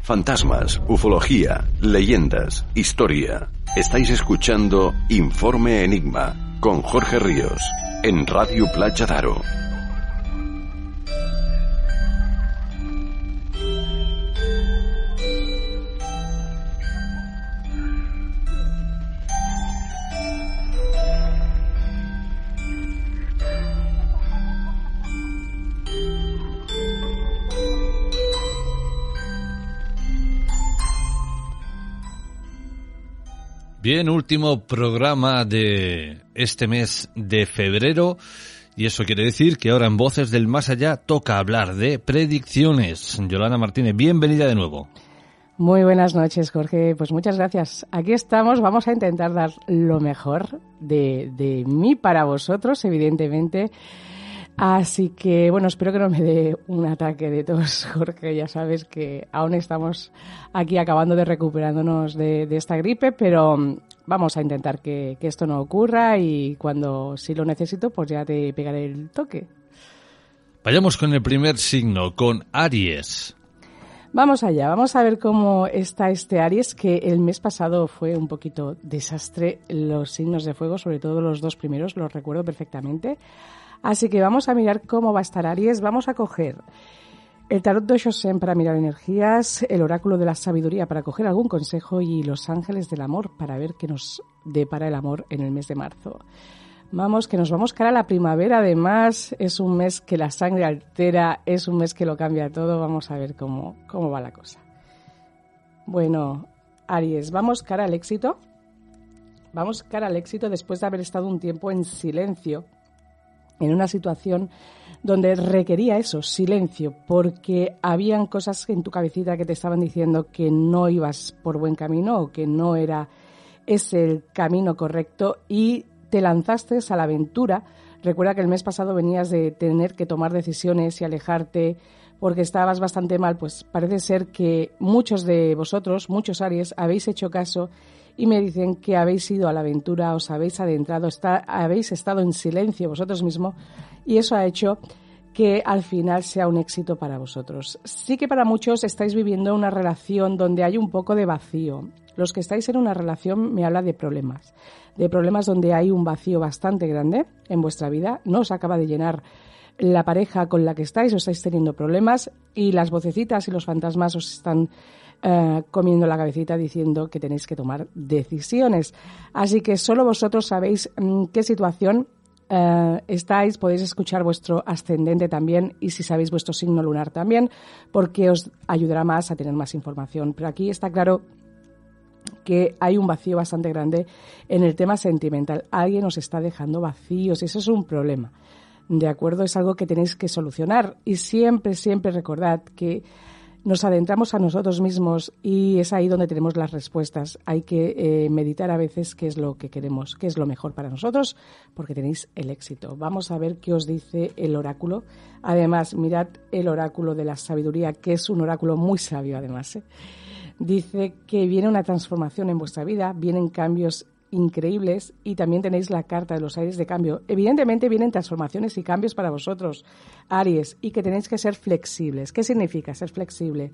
Fantasmas, ufología, leyendas, historia. Estáis escuchando Informe Enigma con Jorge Ríos en Radio Playa Daro. Bien, último programa de este mes de febrero. Y eso quiere decir que ahora en Voces del Más Allá toca hablar de predicciones. Yolanda Martínez, bienvenida de nuevo. Muy buenas noches, Jorge. Pues muchas gracias. Aquí estamos. Vamos a intentar dar lo mejor de, de mí para vosotros, evidentemente. Así que, bueno, espero que no me dé un ataque de tos, Jorge. Ya sabes que aún estamos aquí acabando de recuperándonos de, esta gripe, pero mm, vamos a intentar que, que, esto no ocurra y cuando sí lo necesito, pues ya te pegaré el toque. Vayamos con el primer signo, con Aries. Vamos allá, vamos a ver cómo está este Aries, que el mes pasado fue un poquito desastre. Los signos de fuego, sobre todo los dos primeros, los recuerdo perfectamente. Así que vamos a mirar cómo va a estar Aries. Vamos a coger el tarot de Shosen para mirar energías, el oráculo de la sabiduría para coger algún consejo y los ángeles del amor para ver qué nos depara el amor en el mes de marzo. Vamos, que nos vamos cara a la primavera. Además, es un mes que la sangre altera, es un mes que lo cambia todo. Vamos a ver cómo, cómo va la cosa. Bueno, Aries, vamos cara al éxito. Vamos cara al éxito después de haber estado un tiempo en silencio en una situación donde requería eso, silencio, porque habían cosas en tu cabecita que te estaban diciendo que no ibas por buen camino o que no era ese el camino correcto y te lanzaste a la aventura. Recuerda que el mes pasado venías de tener que tomar decisiones y alejarte porque estabas bastante mal, pues parece ser que muchos de vosotros, muchos Aries, habéis hecho caso y me dicen que habéis ido a la aventura, os habéis adentrado, está, habéis estado en silencio vosotros mismos y eso ha hecho que al final sea un éxito para vosotros. Sí que para muchos estáis viviendo una relación donde hay un poco de vacío. Los que estáis en una relación me habla de problemas, de problemas donde hay un vacío bastante grande en vuestra vida, no os acaba de llenar la pareja con la que estáis, os estáis teniendo problemas y las vocecitas y los fantasmas os están eh, comiendo la cabecita diciendo que tenéis que tomar decisiones. Así que solo vosotros sabéis mm, qué situación eh, estáis, podéis escuchar vuestro ascendente también y si sabéis vuestro signo lunar también, porque os ayudará más a tener más información. Pero aquí está claro que hay un vacío bastante grande en el tema sentimental. Alguien os está dejando vacíos y eso es un problema. ¿De acuerdo? Es algo que tenéis que solucionar y siempre, siempre recordad que nos adentramos a nosotros mismos y es ahí donde tenemos las respuestas. Hay que eh, meditar a veces qué es lo que queremos, qué es lo mejor para nosotros, porque tenéis el éxito. Vamos a ver qué os dice el oráculo. Además, mirad el oráculo de la sabiduría, que es un oráculo muy sabio además. ¿eh? Dice que viene una transformación en vuestra vida, vienen cambios increíbles y también tenéis la carta de los aires de cambio. Evidentemente vienen transformaciones y cambios para vosotros, Aries, y que tenéis que ser flexibles. ¿Qué significa ser flexible?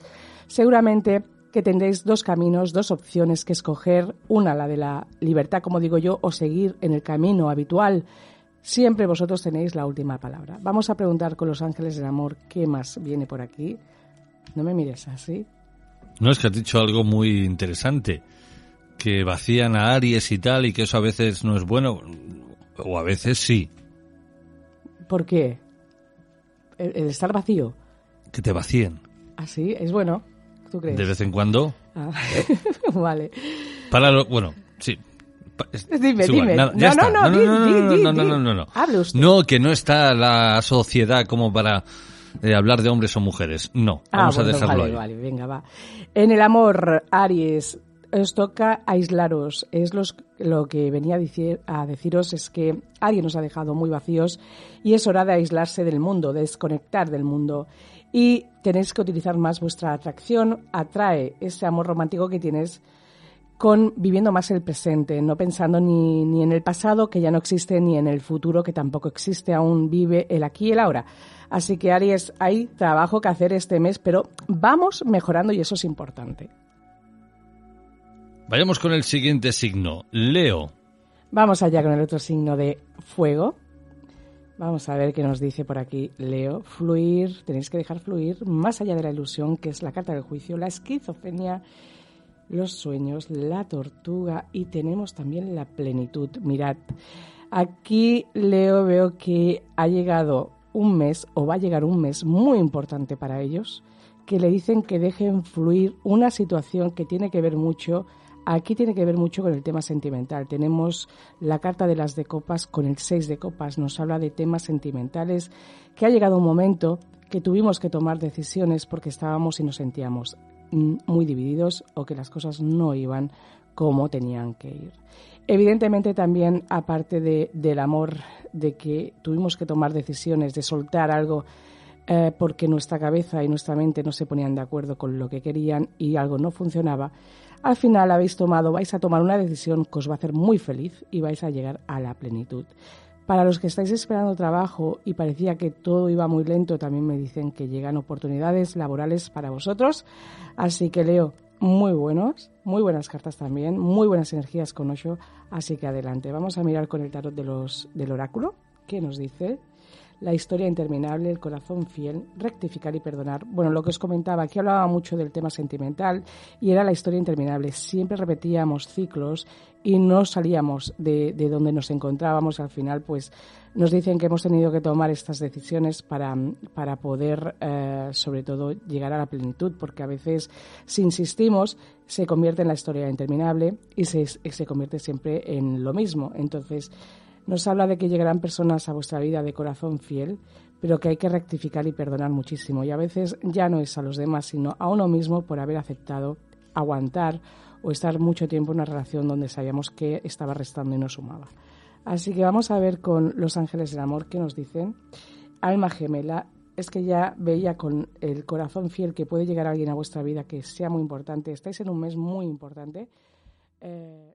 Seguramente que tendréis dos caminos, dos opciones que escoger, una la de la libertad, como digo yo, o seguir en el camino habitual. Siempre vosotros tenéis la última palabra. Vamos a preguntar con los ángeles del amor qué más viene por aquí. No me mires así. No es que has dicho algo muy interesante que vacían a Aries y tal, y que eso a veces no es bueno, o a veces sí. ¿Por qué? El, el estar vacío. Que te vacíen. ¿Ah, Así, es bueno, ¿tú crees? De vez en cuando. Ah, vale. Para lo, bueno, sí. Dime, dime. no, no, no, no, no, no, no. Hable usted. No, que no está la sociedad como para eh, hablar de hombres o mujeres. No, ah, vamos bueno, a dejarlo vale, ahí. Vale, venga, va. En el amor, Aries, os toca aislaros. Es lo que venía a deciros es que alguien nos ha dejado muy vacíos y es hora de aislarse del mundo, de desconectar del mundo. Y tenéis que utilizar más vuestra atracción, atrae ese amor romántico que tienes con viviendo más el presente, no pensando ni, ni en el pasado, que ya no existe, ni en el futuro, que tampoco existe, aún vive el aquí y el ahora. Así que Aries, hay trabajo que hacer este mes, pero vamos mejorando y eso es importante. Vayamos con el siguiente signo, Leo. Vamos allá con el otro signo de fuego. Vamos a ver qué nos dice por aquí Leo. Fluir, tenéis que dejar fluir más allá de la ilusión, que es la carta del juicio, la esquizofrenia, los sueños, la tortuga y tenemos también la plenitud. Mirad, aquí Leo veo que ha llegado un mes o va a llegar un mes muy importante para ellos, que le dicen que dejen fluir una situación que tiene que ver mucho Aquí tiene que ver mucho con el tema sentimental. Tenemos la carta de las de copas con el 6 de copas. Nos habla de temas sentimentales, que ha llegado un momento que tuvimos que tomar decisiones porque estábamos y nos sentíamos muy divididos o que las cosas no iban como tenían que ir. Evidentemente también, aparte de, del amor, de que tuvimos que tomar decisiones, de soltar algo eh, porque nuestra cabeza y nuestra mente no se ponían de acuerdo con lo que querían y algo no funcionaba, al final habéis tomado, vais a tomar una decisión que os va a hacer muy feliz y vais a llegar a la plenitud. Para los que estáis esperando trabajo y parecía que todo iba muy lento, también me dicen que llegan oportunidades laborales para vosotros. Así que leo muy buenos, muy buenas cartas también, muy buenas energías con Osho. Así que adelante, vamos a mirar con el tarot de los, del oráculo. ¿Qué nos dice? La historia interminable, el corazón fiel, rectificar y perdonar. Bueno, lo que os comentaba, aquí hablaba mucho del tema sentimental y era la historia interminable. Siempre repetíamos ciclos y no salíamos de, donde nos encontrábamos. Al final, pues nos dicen que hemos tenido que tomar estas decisiones para, para poder, eh, sobre todo, llegar a la plenitud, porque a veces, si insistimos, se convierte en la historia interminable y se, se convierte siempre en lo mismo. Entonces, nos habla de que llegarán personas a vuestra vida de corazón fiel, pero que hay que rectificar y perdonar muchísimo. Y a veces ya no es a los demás, sino a uno mismo por haber aceptado aguantar o estar mucho tiempo en una relación donde sabíamos que estaba restando y no sumaba. Así que vamos a ver con los ángeles del amor que nos dicen. Alma gemela, es que ya veía con el corazón fiel que puede llegar alguien a vuestra vida que sea muy importante. Estáis en un mes muy importante. Eh,